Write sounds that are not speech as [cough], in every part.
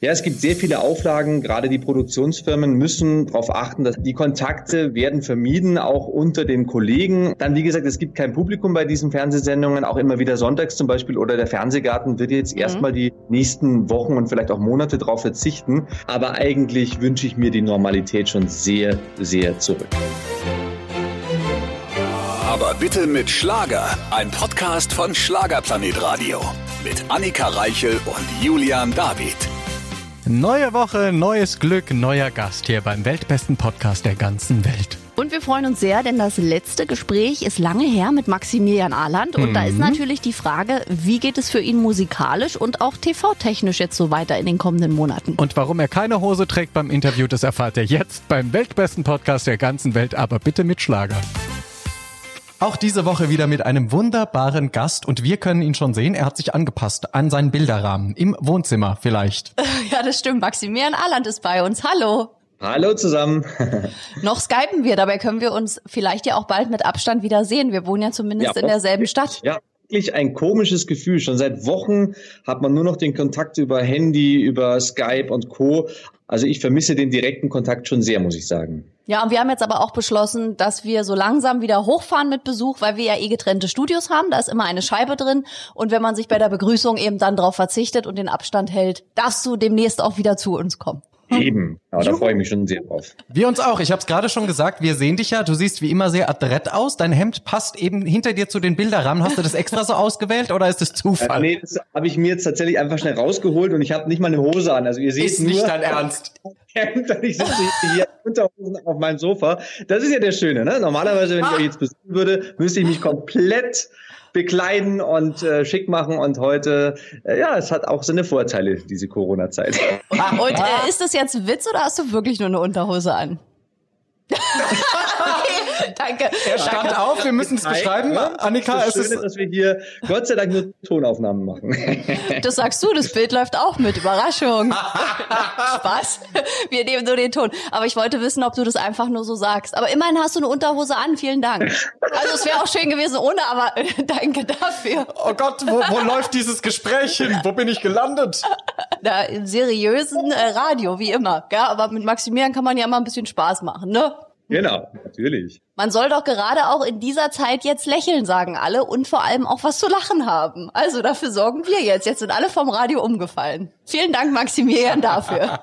Ja, es gibt sehr viele Auflagen. Gerade die Produktionsfirmen müssen darauf achten, dass die Kontakte werden vermieden, auch unter den Kollegen. Dann, wie gesagt, es gibt kein Publikum bei diesen Fernsehsendungen, auch immer wieder sonntags zum Beispiel oder der Fernsehgarten wird jetzt mhm. erstmal die nächsten Wochen und vielleicht auch Monate darauf verzichten. Aber eigentlich wünsche ich mir die Normalität schon sehr, sehr zurück. Aber bitte mit Schlager. Ein Podcast von Schlagerplanet Radio. Mit Annika Reichel und Julian David. Neue Woche, neues Glück, neuer Gast hier beim weltbesten Podcast der ganzen Welt. Und wir freuen uns sehr, denn das letzte Gespräch ist lange her mit Maximilian Ahland. Und mhm. da ist mhm. natürlich die Frage, wie geht es für ihn musikalisch und auch TV-technisch jetzt so weiter in den kommenden Monaten? Und warum er keine Hose trägt beim Interview, das erfahrt er jetzt beim weltbesten Podcast der ganzen Welt, aber bitte mit Schlager. Auch diese Woche wieder mit einem wunderbaren Gast und wir können ihn schon sehen. Er hat sich angepasst an seinen Bilderrahmen. Im Wohnzimmer vielleicht. [laughs] Ja, das stimmt. Maximilian Ahland ist bei uns. Hallo. Hallo zusammen. [laughs] Noch skypen wir, dabei können wir uns vielleicht ja auch bald mit Abstand wieder sehen. Wir wohnen ja zumindest ja, in derselben Stadt. Ja, wirklich ein komisches Gefühl. Schon seit Wochen hat man nur noch den Kontakt über Handy, über Skype und Co. Also ich vermisse den direkten Kontakt schon sehr, muss ich sagen. Ja, und wir haben jetzt aber auch beschlossen, dass wir so langsam wieder hochfahren mit Besuch, weil wir ja eh getrennte Studios haben. Da ist immer eine Scheibe drin. Und wenn man sich bei der Begrüßung eben dann darauf verzichtet und den Abstand hält, darfst du demnächst auch wieder zu uns kommen. Eben, aber da freue ich mich schon sehr drauf. Wir uns auch. Ich habe es gerade schon gesagt, wir sehen dich ja. Du siehst wie immer sehr adrett aus. Dein Hemd passt eben hinter dir zu den Bilderrahmen. Hast du das extra so ausgewählt oder ist es Zufall? Äh, nee, das habe ich mir jetzt tatsächlich einfach schnell rausgeholt und ich habe nicht mal eine Hose an. Also ihr seht ist nur nicht dein Ernst. [laughs] Ich sitze hier Unterhosen auf meinem Sofa. Das ist ja der Schöne, ne? Normalerweise, wenn ich euch jetzt besuchen würde, müsste ich mich komplett bekleiden und äh, schick machen. Und heute, äh, ja, es hat auch seine Vorteile, diese Corona-Zeit. Und äh, ist das jetzt Witz oder hast du wirklich nur eine Unterhose an? [laughs] [laughs] danke. Er stand danke. auf, wir müssen es beschreiben. Ja, Annika, es ist, schön, dass wir hier Gott sei Dank nur Tonaufnahmen machen. [laughs] Das sagst du, das Bild läuft auch mit. Überraschung. [laughs] Spaß. Wir nehmen nur den Ton. Aber ich wollte wissen, ob du das einfach nur so sagst. Aber immerhin hast du eine Unterhose an. Vielen Dank. Also es wäre auch schön gewesen ohne, aber danke dafür. Oh Gott, wo, wo läuft dieses Gespräch hin? Wo bin ich gelandet? Da im seriösen äh, Radio, wie immer. Ja, aber mit Maximilian kann man ja immer ein bisschen Spaß machen, ne? Genau, natürlich. Man soll doch gerade auch in dieser Zeit jetzt lächeln, sagen alle, und vor allem auch was zu lachen haben. Also dafür sorgen wir jetzt. Jetzt sind alle vom Radio umgefallen. Vielen Dank, Maximilian, dafür. [laughs]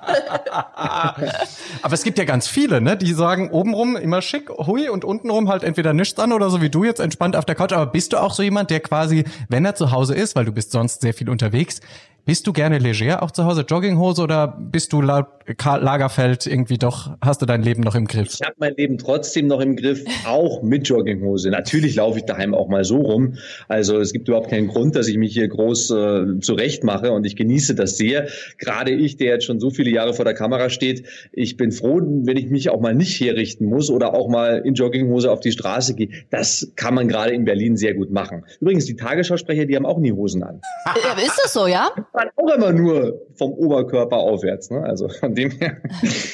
Aber es gibt ja ganz viele, ne, die sagen obenrum immer schick, hui, und untenrum halt entweder nichts an oder so wie du jetzt entspannt auf der Couch. Aber bist du auch so jemand, der quasi, wenn er zu Hause ist, weil du bist sonst sehr viel unterwegs, bist du gerne leger auch zu Hause, Jogginghose oder bist du laut Lagerfeld irgendwie doch, hast du dein Leben noch im Griff? Ich habe mein Leben trotzdem noch im Griff, auch mit Jogginghose. Natürlich laufe ich daheim auch mal so rum. Also es gibt überhaupt keinen Grund, dass ich mich hier groß äh, zurecht mache und ich genieße das sehr. Gerade ich, der jetzt schon so viele Jahre vor der Kamera steht, ich bin froh, wenn ich mich auch mal nicht herrichten muss oder auch mal in Jogginghose auf die Straße gehe. Das kann man gerade in Berlin sehr gut machen. Übrigens, die Tagesschausprecher, die haben auch nie Hosen an. Ist das so, ja? Man auch immer nur vom Oberkörper aufwärts. Ne? Also von dem her.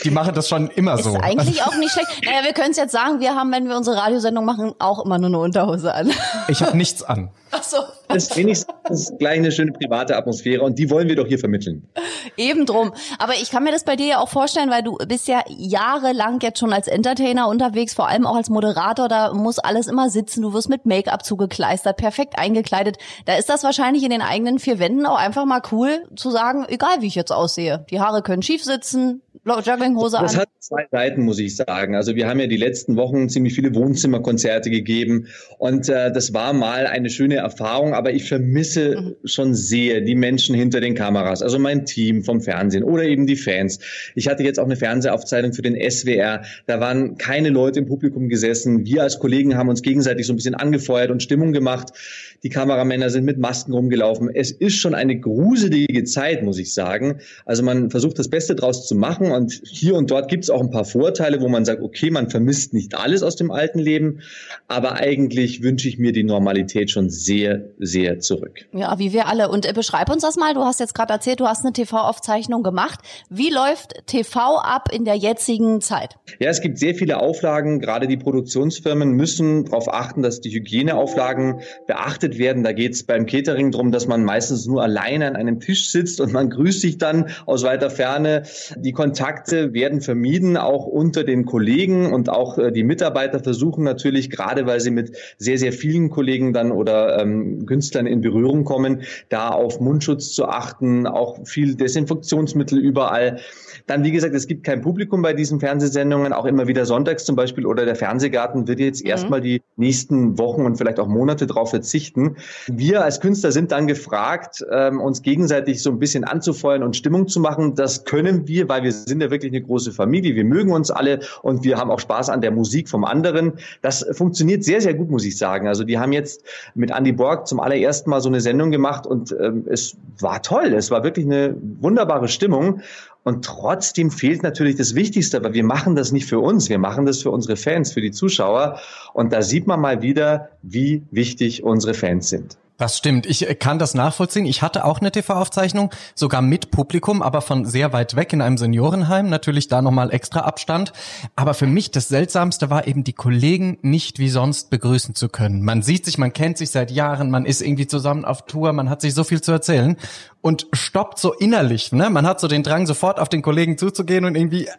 Die machen das schon immer so. Ist eigentlich auch nicht schlecht. Naja, wir können es jetzt sagen, wir haben, wenn wir unsere Radiosendung machen, auch immer nur eine Unterhose an. Ich habe nichts an. Ach so. Das ist wenigstens gleich eine schöne private Atmosphäre und die wollen wir doch hier vermitteln. Eben drum. Aber ich kann mir das bei dir ja auch vorstellen, weil du bist ja jahrelang jetzt schon als Entertainer unterwegs, vor allem auch als Moderator. Da muss alles immer sitzen. Du wirst mit Make-up zugekleistert, perfekt eingekleidet. Da ist das wahrscheinlich in den eigenen vier Wänden auch einfach mal cool zu sagen, egal wie ich jetzt aussehe. Die Haare können schief sitzen, Jogginghose an. Das hat zwei Seiten, muss ich sagen. Also wir haben ja die letzten Wochen ziemlich viele Wohnzimmerkonzerte gegeben und äh, das war mal eine schöne Erfahrung, aber ich vermisse mhm. schon sehr die Menschen hinter den Kameras, also mein Team vom Fernsehen oder eben die Fans. Ich hatte jetzt auch eine Fernsehaufzeichnung für den SWR. Da waren keine Leute im Publikum gesessen. Wir als Kollegen haben uns gegenseitig so ein bisschen angefeuert und Stimmung gemacht. Die Kameramänner sind mit Masken rumgelaufen. Es ist schon eine gruselige Zeit, muss ich sagen. Also man versucht das Beste draus zu machen machen. Und hier und dort gibt es auch ein paar Vorteile, wo man sagt, okay, man vermisst nicht alles aus dem alten Leben, aber eigentlich wünsche ich mir die Normalität schon sehr, sehr zurück. Ja, wie wir alle. Und äh, beschreib uns das mal. Du hast jetzt gerade erzählt, du hast eine TV-Aufzeichnung gemacht. Wie läuft TV ab in der jetzigen Zeit? Ja, es gibt sehr viele Auflagen. Gerade die Produktionsfirmen müssen darauf achten, dass die Hygieneauflagen beachtet werden. Da geht es beim Catering darum, dass man meistens nur alleine an einem Tisch sitzt und man grüßt sich dann aus weiter Ferne. Die Kontakte werden vermieden, auch unter den Kollegen und auch äh, die Mitarbeiter versuchen natürlich, gerade weil sie mit sehr, sehr vielen Kollegen dann oder ähm, Künstlern in Berührung kommen, da auf Mundschutz zu achten, auch viel Desinfektionsmittel überall. Dann, wie gesagt, es gibt kein Publikum bei diesen Fernsehsendungen, auch immer wieder sonntags zum Beispiel oder der Fernsehgarten wird jetzt mhm. erstmal die nächsten Wochen und vielleicht auch Monate darauf verzichten. Wir als Künstler sind dann gefragt, ähm, uns gegenseitig so ein bisschen anzufeuern und Stimmung zu machen. Das können wir, weil wir sind ja wirklich eine große Familie. Wir mögen uns alle und wir haben auch Spaß an der Musik vom anderen. Das funktioniert sehr, sehr gut, muss ich sagen. Also die haben jetzt mit Andy Borg zum allerersten Mal so eine Sendung gemacht und ähm, es war toll. Es war wirklich eine wunderbare Stimmung. Und trotzdem fehlt natürlich das Wichtigste, aber wir machen das nicht für uns, wir machen das für unsere Fans, für die Zuschauer. Und da sieht man mal wieder, wie wichtig unsere Fans sind. Das stimmt. Ich äh, kann das nachvollziehen. Ich hatte auch eine TV-Aufzeichnung, sogar mit Publikum, aber von sehr weit weg in einem Seniorenheim. Natürlich da nochmal extra Abstand. Aber für mich das Seltsamste war eben, die Kollegen nicht wie sonst begrüßen zu können. Man sieht sich, man kennt sich seit Jahren, man ist irgendwie zusammen auf Tour, man hat sich so viel zu erzählen und stoppt so innerlich. Ne? Man hat so den Drang, sofort auf den Kollegen zuzugehen und irgendwie äh,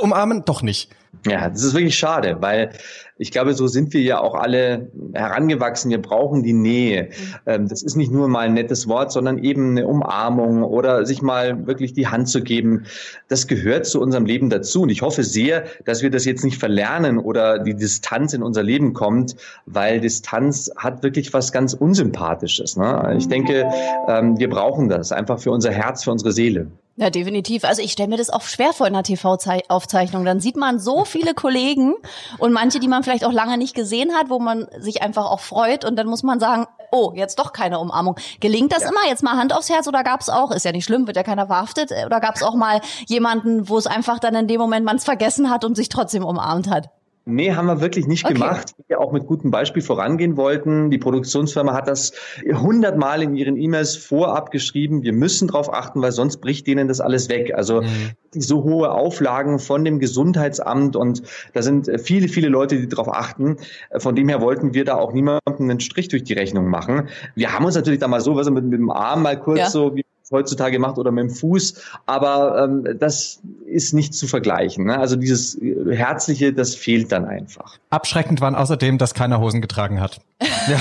umarmen. Doch nicht. Ja, das ist wirklich schade, weil ich glaube, so sind wir ja auch alle herangewachsen. Wir brauchen die Nähe. Mhm. Ähm, das ist nicht nur mal ein nettes Wort, sondern eben eine Umarmung oder sich mal wirklich die Hand zu geben. Das gehört zu unserem Leben dazu. Und ich hoffe sehr, dass wir das jetzt nicht verlernen oder die Distanz in unser Leben kommt, weil Distanz hat wirklich was ganz Unsympathisches. Ne? Ich denke, ähm, wir brauchen das einfach für unser Herz, für unsere Seele. Ja, definitiv. Also ich stelle mir das auch schwer vor in einer TV-Aufzeichnung. Dann sieht man so viele Kollegen und manche, die man vielleicht auch lange nicht gesehen hat, wo man sich einfach auch freut und dann muss man sagen, oh, jetzt doch keine Umarmung. Gelingt das ja. immer? Jetzt mal Hand aufs Herz oder gab es auch, ist ja nicht schlimm, wird ja keiner verhaftet, oder gab es auch mal jemanden, wo es einfach dann in dem Moment man es vergessen hat und sich trotzdem umarmt hat? Nee, haben wir wirklich nicht okay. gemacht. Wir auch mit gutem Beispiel vorangehen wollten. Die Produktionsfirma hat das hundertmal in ihren E-Mails vorab geschrieben. Wir müssen darauf achten, weil sonst bricht denen das alles weg. Also mhm. so hohe Auflagen von dem Gesundheitsamt und da sind viele, viele Leute, die darauf achten. Von dem her wollten wir da auch niemandem einen Strich durch die Rechnung machen. Wir haben uns natürlich da mal so, was mit, mit dem Arm mal kurz ja. so wie heutzutage macht oder mit dem Fuß. Aber ähm, das ist nicht zu vergleichen. Ne? Also dieses Herzliche, das fehlt dann einfach. Abschreckend waren außerdem, dass keiner Hosen getragen hat. [laughs] [laughs] [laughs] Ja.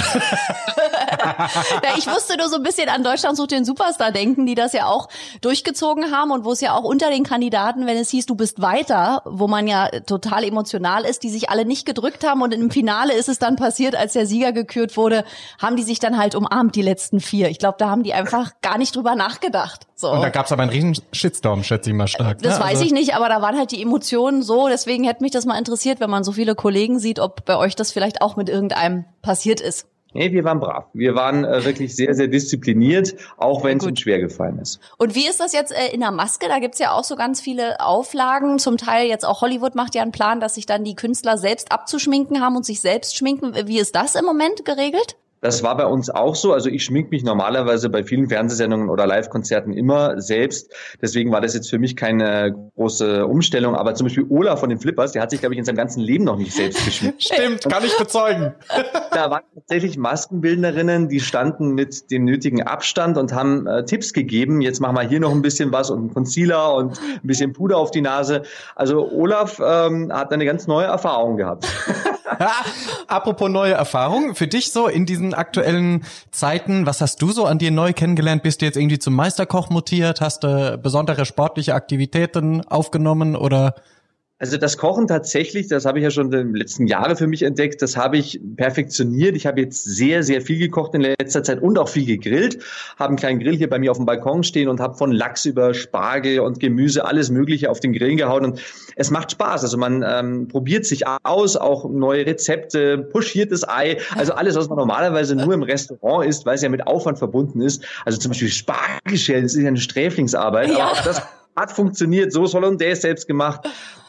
[laughs] ja, ich musste nur so ein bisschen an Deutschland sucht den Superstar denken, die das ja auch durchgezogen haben und wo es ja auch unter den Kandidaten, wenn es hieß, du bist weiter, wo man ja total emotional ist, die sich alle nicht gedrückt haben und im Finale ist es dann passiert, als der Sieger gekürt wurde, haben die sich dann halt umarmt, die letzten vier. Ich glaube, da haben die einfach gar nicht drüber nachgedacht. So. Und da gab es aber einen riesen Shitstorm, schätze ich mal stark. Das ne? weiß also ich nicht, aber da waren halt die Emotionen so, deswegen hätte mich das mal interessiert, wenn man so viele Kollegen sieht, ob bei euch das vielleicht auch mit irgendeinem passiert ist. Nee, wir waren brav. Wir waren äh, wirklich sehr, sehr diszipliniert, auch wenn es uns schwer gefallen ist. Und wie ist das jetzt äh, in der Maske? Da gibt's ja auch so ganz viele Auflagen. Zum Teil jetzt auch Hollywood macht ja einen Plan, dass sich dann die Künstler selbst abzuschminken haben und sich selbst schminken. Wie ist das im Moment geregelt? Das war bei uns auch so. Also ich schmink mich normalerweise bei vielen Fernsehsendungen oder Live-Konzerten immer selbst. Deswegen war das jetzt für mich keine große Umstellung. Aber zum Beispiel Olaf von den Flippers, der hat sich, glaube ich, in seinem ganzen Leben noch nicht selbst geschminkt. [laughs] Stimmt, kann ich bezeugen. da waren tatsächlich Maskenbildnerinnen, die standen mit dem nötigen Abstand und haben äh, Tipps gegeben. Jetzt machen wir hier noch ein bisschen was und einen Concealer und ein bisschen Puder auf die Nase. Also Olaf ähm, hat eine ganz neue Erfahrung gehabt. [laughs] Apropos neue Erfahrungen, für dich so in diesen aktuellen Zeiten, was hast du so an dir neu kennengelernt? Bist du jetzt irgendwie zum Meisterkoch mutiert? Hast du besondere sportliche Aktivitäten aufgenommen oder also das Kochen tatsächlich, das habe ich ja schon in den letzten Jahren für mich entdeckt, das habe ich perfektioniert. Ich habe jetzt sehr, sehr viel gekocht in letzter Zeit und auch viel gegrillt. Habe einen kleinen Grill hier bei mir auf dem Balkon stehen und habe von Lachs über Spargel und Gemüse alles Mögliche auf den Grill gehauen. Und es macht Spaß. Also man ähm, probiert sich aus, auch neue Rezepte, puschiertes Ei, also [laughs] alles, was man normalerweise nur im Restaurant isst, weil es ja mit Aufwand verbunden ist. Also zum Beispiel Spargelschälen, das ist ja eine Sträflingsarbeit. Ja. Aber auch das hat funktioniert, Soße Hollandaise selbst gemacht.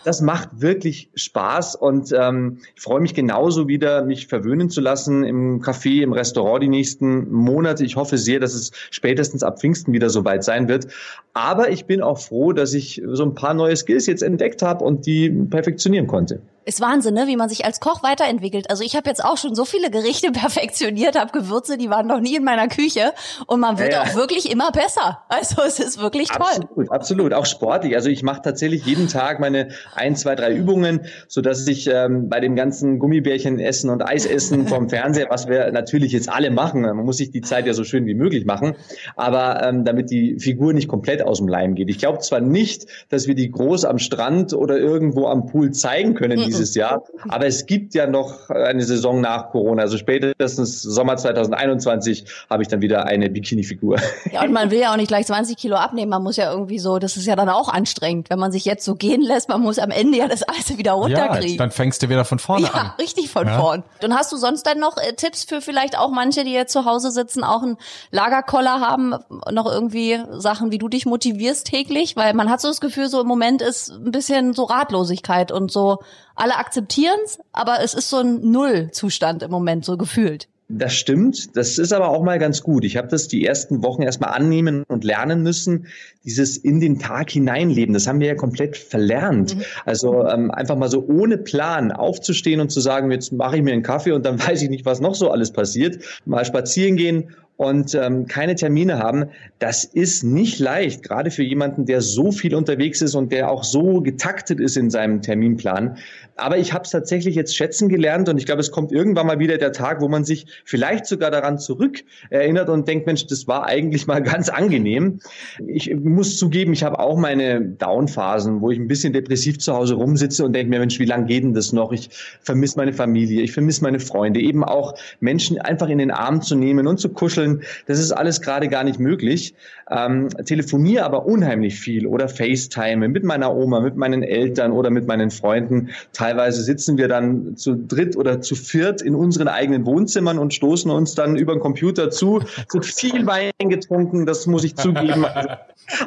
Das macht wirklich Spaß und ähm, ich freue mich genauso wieder, mich verwöhnen zu lassen im Café, im Restaurant die nächsten Monate. Ich hoffe sehr, dass es spätestens ab Pfingsten wieder soweit sein wird. Aber ich bin auch froh, dass ich so ein paar neue Skills jetzt entdeckt habe und die perfektionieren konnte. Ist Wahnsinn, ne? wie man sich als Koch weiterentwickelt. Also ich habe jetzt auch schon so viele Gerichte [laughs] perfektioniert, habe Gewürze, die waren noch nie in meiner Küche und man wird ja, ja. auch wirklich immer besser. Also es ist wirklich toll. Absolut, absolut. Auch sportlich. Also ich mache tatsächlich jeden Tag meine ein, zwei, drei Übungen, so dass ich ähm, bei dem ganzen Gummibärchen essen und Eis essen vom [laughs] Fernseher, was wir natürlich jetzt alle machen, man muss sich die Zeit ja so schön wie möglich machen, aber ähm, damit die Figur nicht komplett aus dem Leim geht. Ich glaube zwar nicht, dass wir die groß am Strand oder irgendwo am Pool zeigen können, diese dieses Jahr. Aber es gibt ja noch eine Saison nach Corona. Also spätestens Sommer 2021 habe ich dann wieder eine Bikini-Figur. Ja, und man will ja auch nicht gleich 20 Kilo abnehmen. Man muss ja irgendwie so, das ist ja dann auch anstrengend, wenn man sich jetzt so gehen lässt. Man muss am Ende ja das alles wieder runterkriegen. Ja, dann fängst du wieder von vorne ja, an. Ja, richtig von ja. vorn. Und hast du sonst dann noch äh, Tipps für vielleicht auch manche, die jetzt zu Hause sitzen, auch einen Lagerkoller haben, noch irgendwie Sachen, wie du dich motivierst täglich? Weil man hat so das Gefühl, so im Moment ist ein bisschen so Ratlosigkeit und so alle akzeptieren es, aber es ist so ein Nullzustand im Moment, so gefühlt. Das stimmt. Das ist aber auch mal ganz gut. Ich habe das die ersten Wochen erstmal annehmen und lernen müssen. Dieses in den Tag hineinleben, das haben wir ja komplett verlernt. Mhm. Also ähm, einfach mal so ohne Plan aufzustehen und zu sagen, jetzt mache ich mir einen Kaffee und dann [laughs] weiß ich nicht, was noch so alles passiert. Mal spazieren gehen und ähm, keine Termine haben, das ist nicht leicht, gerade für jemanden, der so viel unterwegs ist und der auch so getaktet ist in seinem Terminplan. Aber ich habe es tatsächlich jetzt schätzen gelernt und ich glaube, es kommt irgendwann mal wieder der Tag, wo man sich vielleicht sogar daran zurück erinnert und denkt, Mensch, das war eigentlich mal [laughs] ganz angenehm. Ich muss zugeben, ich habe auch meine Downphasen, wo ich ein bisschen depressiv zu Hause rumsitze und denke mir, Mensch, wie lange geht denn das noch? Ich vermisse meine Familie, ich vermisse meine Freunde, eben auch Menschen einfach in den Arm zu nehmen und zu kuscheln Wurzeln, das ist alles gerade gar nicht möglich. Ähm, telefoniere aber unheimlich viel oder FaceTime mit meiner Oma, mit meinen Eltern oder mit meinen Freunden. Teilweise sitzen wir dann zu dritt oder zu viert in unseren eigenen Wohnzimmern und stoßen uns dann über den Computer zu. Es wird viel Wein getrunken, das muss ich zugeben.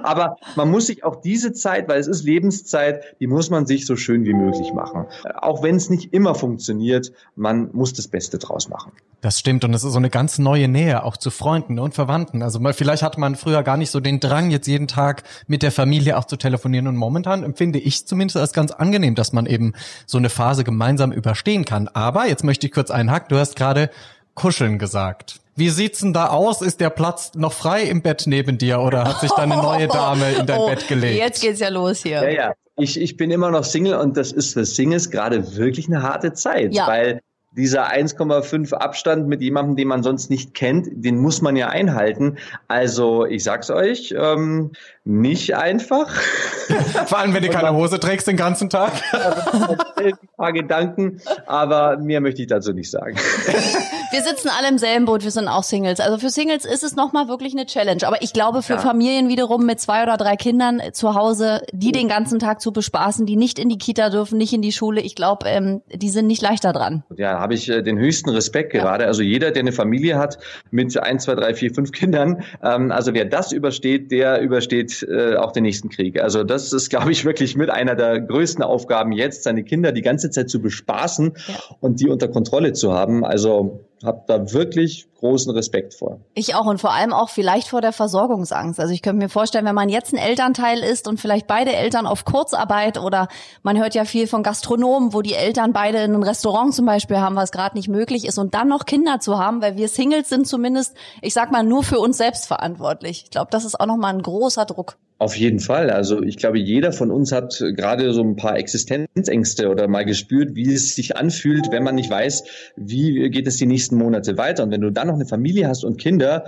Aber man muss sich auch diese Zeit, weil es ist Lebenszeit, die muss man sich so schön wie möglich machen. Auch wenn es nicht immer funktioniert, man muss das Beste draus machen. Das stimmt und es ist so eine ganz neue Nähe auch zu Freunden und Verwandten. Also mal, vielleicht hat man früher gar nicht so den Drang, jetzt jeden Tag mit der Familie auch zu telefonieren und momentan empfinde ich zumindest als ganz angenehm, dass man eben so eine Phase gemeinsam überstehen kann. Aber jetzt möchte ich kurz einhaken. Du hast gerade kuscheln gesagt. Wie sieht's denn da aus? Ist der Platz noch frei im Bett neben dir oder hat sich da eine neue Dame in dein [laughs] oh, Bett gelegt? Jetzt geht's ja los hier. Ja, ja. Ich, ich bin immer noch Single und das ist für Singles gerade wirklich eine harte Zeit, ja. weil dieser 1,5 Abstand mit jemandem, den man sonst nicht kennt, den muss man ja einhalten. Also ich sag's euch, ähm, nicht einfach. [laughs] Vor allem, wenn du keine Hose trägst den ganzen Tag. [laughs] ein paar Gedanken, aber mehr möchte ich dazu nicht sagen. [laughs] Wir sitzen alle im selben Boot, wir sind auch Singles. Also für Singles ist es nochmal wirklich eine Challenge. Aber ich glaube, für ja. Familien wiederum mit zwei oder drei Kindern zu Hause, die den ganzen Tag zu bespaßen, die nicht in die Kita dürfen, nicht in die Schule, ich glaube, ähm, die sind nicht leichter dran. Ja, habe ich äh, den höchsten Respekt gerade. Ja. Also jeder, der eine Familie hat mit eins, zwei, drei, vier, fünf Kindern, ähm, also wer das übersteht, der übersteht äh, auch den nächsten Krieg. Also das ist, glaube ich, wirklich mit einer der größten Aufgaben jetzt, seine Kinder die ganze Zeit zu bespaßen ja. und die unter Kontrolle zu haben. Also habe da wirklich großen Respekt vor. Ich auch und vor allem auch vielleicht vor der Versorgungsangst. Also ich könnte mir vorstellen, wenn man jetzt ein Elternteil ist und vielleicht beide Eltern auf Kurzarbeit oder man hört ja viel von Gastronomen, wo die Eltern beide in einem Restaurant zum Beispiel haben, was gerade nicht möglich ist und dann noch Kinder zu haben, weil wir Singles sind zumindest, ich sag mal, nur für uns selbst verantwortlich. Ich glaube, das ist auch nochmal ein großer Druck. Auf jeden Fall. Also ich glaube, jeder von uns hat gerade so ein paar Existenzängste oder mal gespürt, wie es sich anfühlt, wenn man nicht weiß, wie geht es die nächsten Monate weiter. Und wenn du dann noch eine Familie hast und Kinder,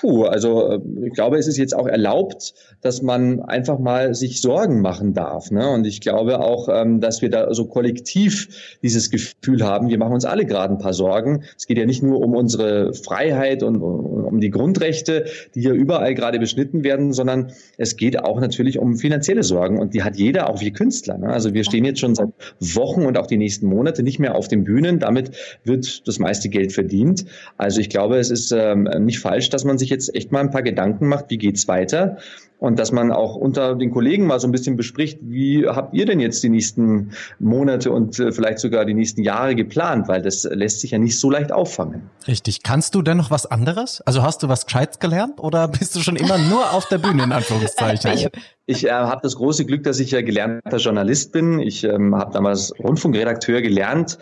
Puh, also äh, ich glaube, es ist jetzt auch erlaubt, dass man einfach mal sich Sorgen machen darf. Ne? Und ich glaube auch, ähm, dass wir da so kollektiv dieses Gefühl haben, wir machen uns alle gerade ein paar Sorgen. Es geht ja nicht nur um unsere Freiheit und um die Grundrechte, die hier überall gerade beschnitten werden, sondern es geht auch natürlich um finanzielle Sorgen. Und die hat jeder, auch wir Künstler. Ne? Also wir stehen jetzt schon seit Wochen und auch die nächsten Monate nicht mehr auf den Bühnen. Damit wird das meiste Geld verdient. Also ich glaube, es ist ähm, nicht falsch, dass man man sich jetzt echt mal ein paar Gedanken macht, wie geht's weiter? und dass man auch unter den Kollegen mal so ein bisschen bespricht, wie habt ihr denn jetzt die nächsten Monate und äh, vielleicht sogar die nächsten Jahre geplant, weil das lässt sich ja nicht so leicht auffangen. Richtig. Kannst du denn noch was anderes? Also hast du was Gescheites gelernt oder bist du schon immer nur auf der Bühne in [laughs] Anführungszeichen? Ich äh, habe das große Glück, dass ich ja gelernter Journalist bin. Ich ähm, habe damals Rundfunkredakteur gelernt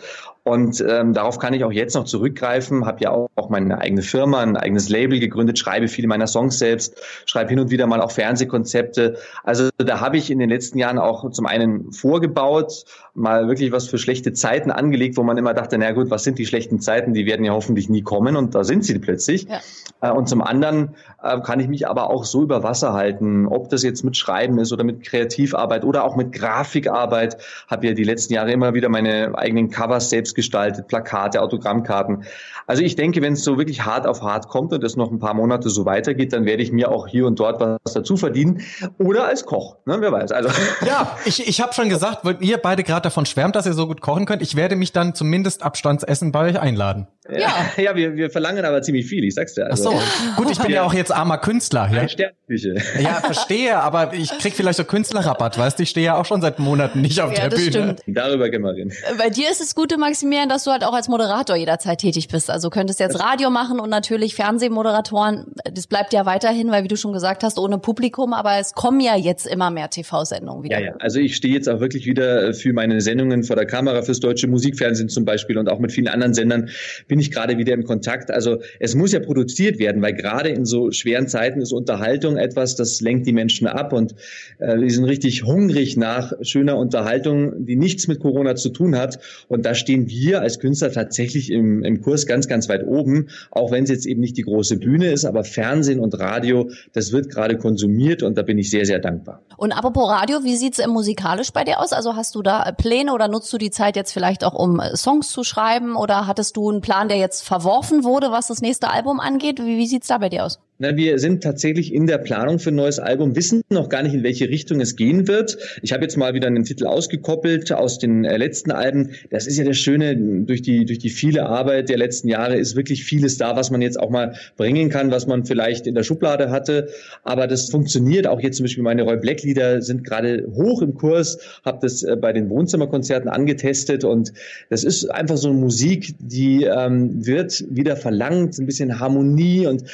und ähm, darauf kann ich auch jetzt noch zurückgreifen. Habe ja auch, auch meine eigene Firma, ein eigenes Label gegründet, schreibe viele meiner Songs selbst, schreibe hin und wieder mal auch Fernsehkonzepte. Also da habe ich in den letzten Jahren auch zum einen vorgebaut, mal wirklich was für schlechte Zeiten angelegt, wo man immer dachte, na gut, was sind die schlechten Zeiten? Die werden ja hoffentlich nie kommen und da sind sie plötzlich. Ja. Äh, und zum anderen äh, kann ich mich aber auch so über Wasser halten, ob das jetzt mit Schreiben ist oder mit Kreativarbeit oder auch mit Grafikarbeit. Habe ja die letzten Jahre immer wieder meine eigenen Covers selbst gestaltet, Plakate, Autogrammkarten. Also ich denke, wenn es so wirklich hart auf hart kommt und es noch ein paar Monate so weitergeht, dann werde ich mir auch hier und dort was dazu verdienen. Oder als Koch, ne? wer weiß. Also [laughs] ja, ich, ich habe schon gesagt, weil ihr beide gerade davon schwärmt, dass ihr so gut kochen könnt, ich werde mich dann zumindest Abstandsessen bei euch einladen. Ja, [laughs] ja, wir, wir verlangen aber ziemlich viel, ich sag's dir. Also. Ach so, gut, ich bin ja auch jetzt armer Künstler. Ja, Sternküche. ja verstehe, aber ich krieg vielleicht so Künstlerrabatt, weißt du, ich stehe ja auch schon seit Monaten nicht auf ja, der Bühne. Stimmt. Darüber können wir reden. Bei dir ist es Gute, Maximilian, dass du halt auch als Moderator jederzeit tätig bist. Also könntest jetzt Radio machen und natürlich Fernsehmoderatoren, das bleibt ja weiterhin, weil wie du schon gesagt hast, ohne Publikum, aber es kommen ja jetzt immer mehr TV-Sendungen wieder. Ja, ja, also ich stehe jetzt auch wirklich wieder für meine Sendungen vor der Kamera, fürs deutsche Musikfernsehen zum Beispiel und auch mit vielen anderen Sendern bin ich gerade wieder im Kontakt. Also es muss ja produziert werden, weil gerade in so schweren Zeiten ist Unterhaltung etwas, das lenkt die Menschen ab und äh, die sind richtig hungrig nach schöner Unterhaltung, die nichts mit Corona zu tun hat. Und da stehen wir als Künstler tatsächlich im, im Kurs ganz, ganz weit oben, auch wenn es jetzt eben nicht die große Bühne ist, aber Fernsehen und Radio, das wird gerade konsumiert und da bin ich sehr, sehr dankbar. Und apropos Radio, wie sieht's musikalisch bei dir aus? Also hast du da Pläne oder nutzt du die Zeit jetzt vielleicht auch, um Songs zu schreiben oder hattest du einen Plan, der jetzt verworfen wurde, was das nächste Album angeht? Wie, wie sieht's da bei dir aus? Na, wir sind tatsächlich in der Planung für ein neues Album, wissen noch gar nicht, in welche Richtung es gehen wird. Ich habe jetzt mal wieder einen Titel ausgekoppelt aus den äh, letzten Alben. Das ist ja das Schöne, durch die, durch die viele Arbeit der letzten Jahre ist wirklich vieles da, was man jetzt auch mal bringen kann, was man vielleicht in der Schublade hatte. Aber das funktioniert. Auch jetzt zum Beispiel meine Roy Black Lieder sind gerade hoch im Kurs, habe das äh, bei den Wohnzimmerkonzerten angetestet und das ist einfach so eine Musik, die ähm, wird wieder verlangt, ein bisschen Harmonie und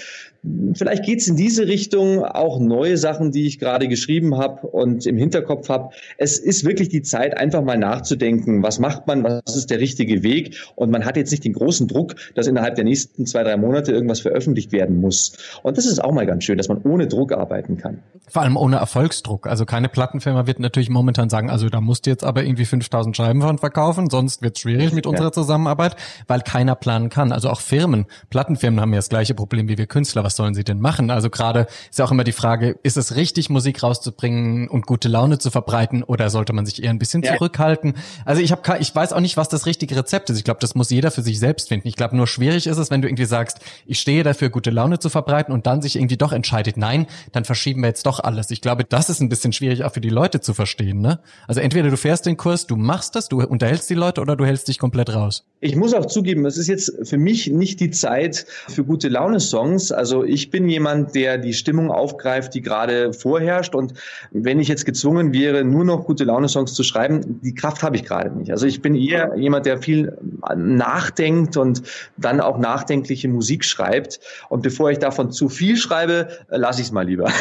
Vielleicht geht es in diese Richtung, auch neue Sachen, die ich gerade geschrieben habe und im Hinterkopf habe. Es ist wirklich die Zeit, einfach mal nachzudenken, was macht man, was ist der richtige Weg. Und man hat jetzt nicht den großen Druck, dass innerhalb der nächsten zwei, drei Monate irgendwas veröffentlicht werden muss. Und das ist auch mal ganz schön, dass man ohne Druck arbeiten kann. Vor allem ohne Erfolgsdruck. Also keine Plattenfirma wird natürlich momentan sagen, also da musst du jetzt aber irgendwie 5000 Scheiben von verkaufen, sonst wird es schwierig mit unserer ja. Zusammenarbeit, weil keiner planen kann. Also auch Firmen, Plattenfirmen haben ja das gleiche Problem wie wir Künstler was sollen sie denn machen? Also gerade ist ja auch immer die Frage, ist es richtig, Musik rauszubringen und gute Laune zu verbreiten oder sollte man sich eher ein bisschen ja. zurückhalten? Also ich habe ich weiß auch nicht, was das richtige Rezept ist. Ich glaube, das muss jeder für sich selbst finden. Ich glaube, nur schwierig ist es, wenn du irgendwie sagst, ich stehe dafür, gute Laune zu verbreiten und dann sich irgendwie doch entscheidet, nein, dann verschieben wir jetzt doch alles. Ich glaube, das ist ein bisschen schwierig auch für die Leute zu verstehen. Ne? Also entweder du fährst den Kurs, du machst das, du unterhältst die Leute oder du hältst dich komplett raus. Ich muss auch zugeben, es ist jetzt für mich nicht die Zeit für gute Laune-Songs. Also ich bin jemand, der die Stimmung aufgreift, die gerade vorherrscht. Und wenn ich jetzt gezwungen wäre, nur noch gute Laune-Songs zu schreiben, die Kraft habe ich gerade nicht. Also ich bin eher jemand, der viel nachdenkt und dann auch nachdenkliche Musik schreibt. Und bevor ich davon zu viel schreibe, lasse ich es mal lieber.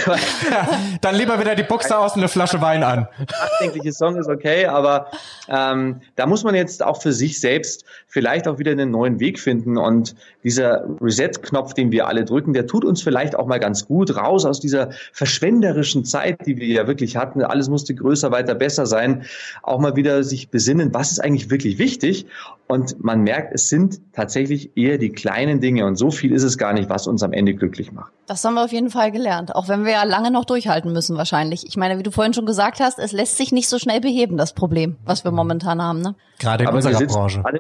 [laughs] dann lieber wieder die Buchse aus und eine Flasche Wein an. Nachdenkliche Song ist okay, aber ähm, da muss man jetzt auch für sich selbst vielleicht auch wieder einen neuen Weg finden. Und dieser Reset-Knopf, den wir alle drücken, der tut uns vielleicht auch mal ganz gut raus aus dieser verschwenderischen Zeit, die wir ja wirklich hatten. Alles musste größer, weiter, besser sein. Auch mal wieder sich besinnen, was ist eigentlich wirklich wichtig. Und man merkt, es sind tatsächlich eher die kleinen Dinge und so viel ist es gar nicht, was uns am Ende glücklich macht. Das haben wir auf jeden Fall gelernt, auch wenn wir ja lange noch durchhalten müssen wahrscheinlich. Ich meine, wie du vorhin schon gesagt hast, es lässt sich nicht so schnell beheben, das Problem, was wir momentan haben. Ne? Gerade in Aber unserer Branche. Alle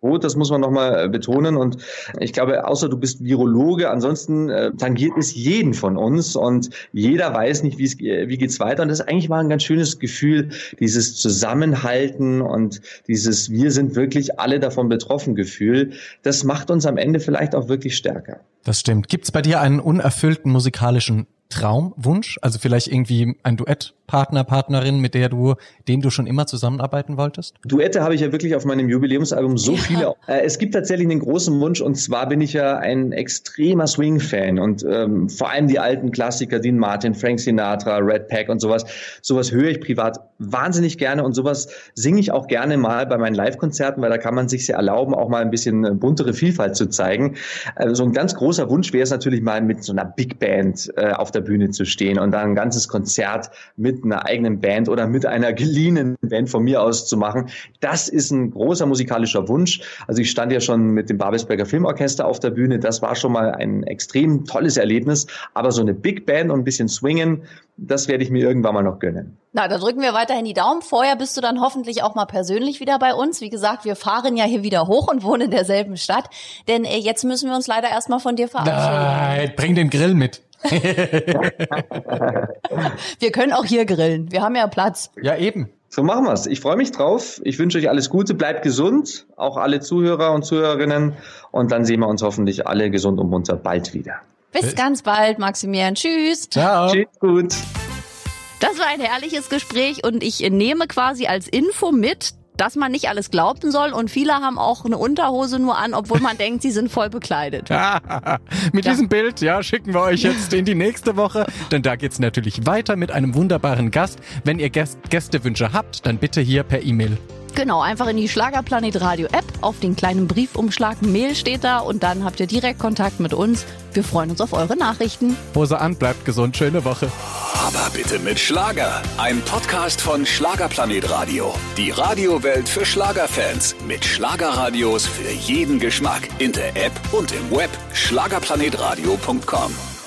Boot, das muss man nochmal äh, betonen. Und ich glaube, außer du bist Virologe, ansonsten äh, tangiert es jeden von uns und jeder weiß nicht, wie es wie geht's weiter. Und das ist eigentlich mal ein ganz schönes Gefühl, dieses Zusammenhalten und dieses Wir sind wirklich alle davon betroffen Gefühl. Das macht uns am Ende vielleicht auch wirklich stärker. Das stimmt. Gibt's bei dir einen unerfüllten musikalischen Traumwunsch? Also vielleicht irgendwie ein Duettpartner, Partnerin, mit der du, dem du schon immer zusammenarbeiten wolltest? Duette habe ich ja wirklich auf meinem Jubiläumsalbum so ja. viele. Äh, es gibt tatsächlich einen großen Wunsch und zwar bin ich ja ein extremer Swing-Fan und ähm, vor allem die alten Klassiker, Dean Martin, Frank Sinatra, Red Pack und sowas. Sowas höre ich privat wahnsinnig gerne und sowas singe ich auch gerne mal bei meinen Live-Konzerten, weil da kann man sich sehr erlauben, auch mal ein bisschen äh, buntere Vielfalt zu zeigen. Also so ein ganz großer Wunsch wäre es natürlich mal mit so einer Big Band äh, auf der Bühne zu stehen und dann ein ganzes Konzert mit einer eigenen Band oder mit einer geliehenen Band von mir aus zu machen. Das ist ein großer musikalischer Wunsch. Also ich stand ja schon mit dem Babelsberger Filmorchester auf der Bühne. Das war schon mal ein extrem tolles Erlebnis. Aber so eine Big Band und ein bisschen swingen, das werde ich mir irgendwann mal noch gönnen. Na, da drücken wir weiterhin die Daumen. Vorher bist du dann hoffentlich auch mal persönlich wieder bei uns. Wie gesagt, wir fahren ja hier wieder hoch und wohnen in derselben Stadt. Denn äh, jetzt müssen wir uns leider erstmal von dir verabschieden. Nein, bring den Grill mit. Wir können auch hier grillen. Wir haben ja Platz. Ja, eben. So machen wir's. Ich freue mich drauf. Ich wünsche euch alles Gute. Bleibt gesund, auch alle Zuhörer und Zuhörerinnen. Und dann sehen wir uns hoffentlich alle gesund und munter bald wieder. Bis ganz bald, Maximilian. Tschüss. Ciao. Tschüss, gut. Das war ein herrliches Gespräch und ich nehme quasi als Info mit, dass man nicht alles glauben soll und viele haben auch eine Unterhose nur an, obwohl man [laughs] denkt, sie sind voll bekleidet. [laughs] mit ja. diesem Bild, ja, schicken wir euch jetzt in die nächste Woche, denn da geht's natürlich weiter mit einem wunderbaren Gast. Wenn ihr Gästewünsche habt, dann bitte hier per E-Mail. Genau, einfach in die Schlagerplanet Radio App. Auf den kleinen Briefumschlag Mail steht da und dann habt ihr direkt Kontakt mit uns. Wir freuen uns auf eure Nachrichten. Hose an, bleibt gesund, schöne Woche. Aber bitte mit Schlager. Ein Podcast von Schlagerplanet Radio. Die Radiowelt für Schlagerfans. Mit Schlagerradios für jeden Geschmack. In der App und im Web. Schlagerplanetradio.com.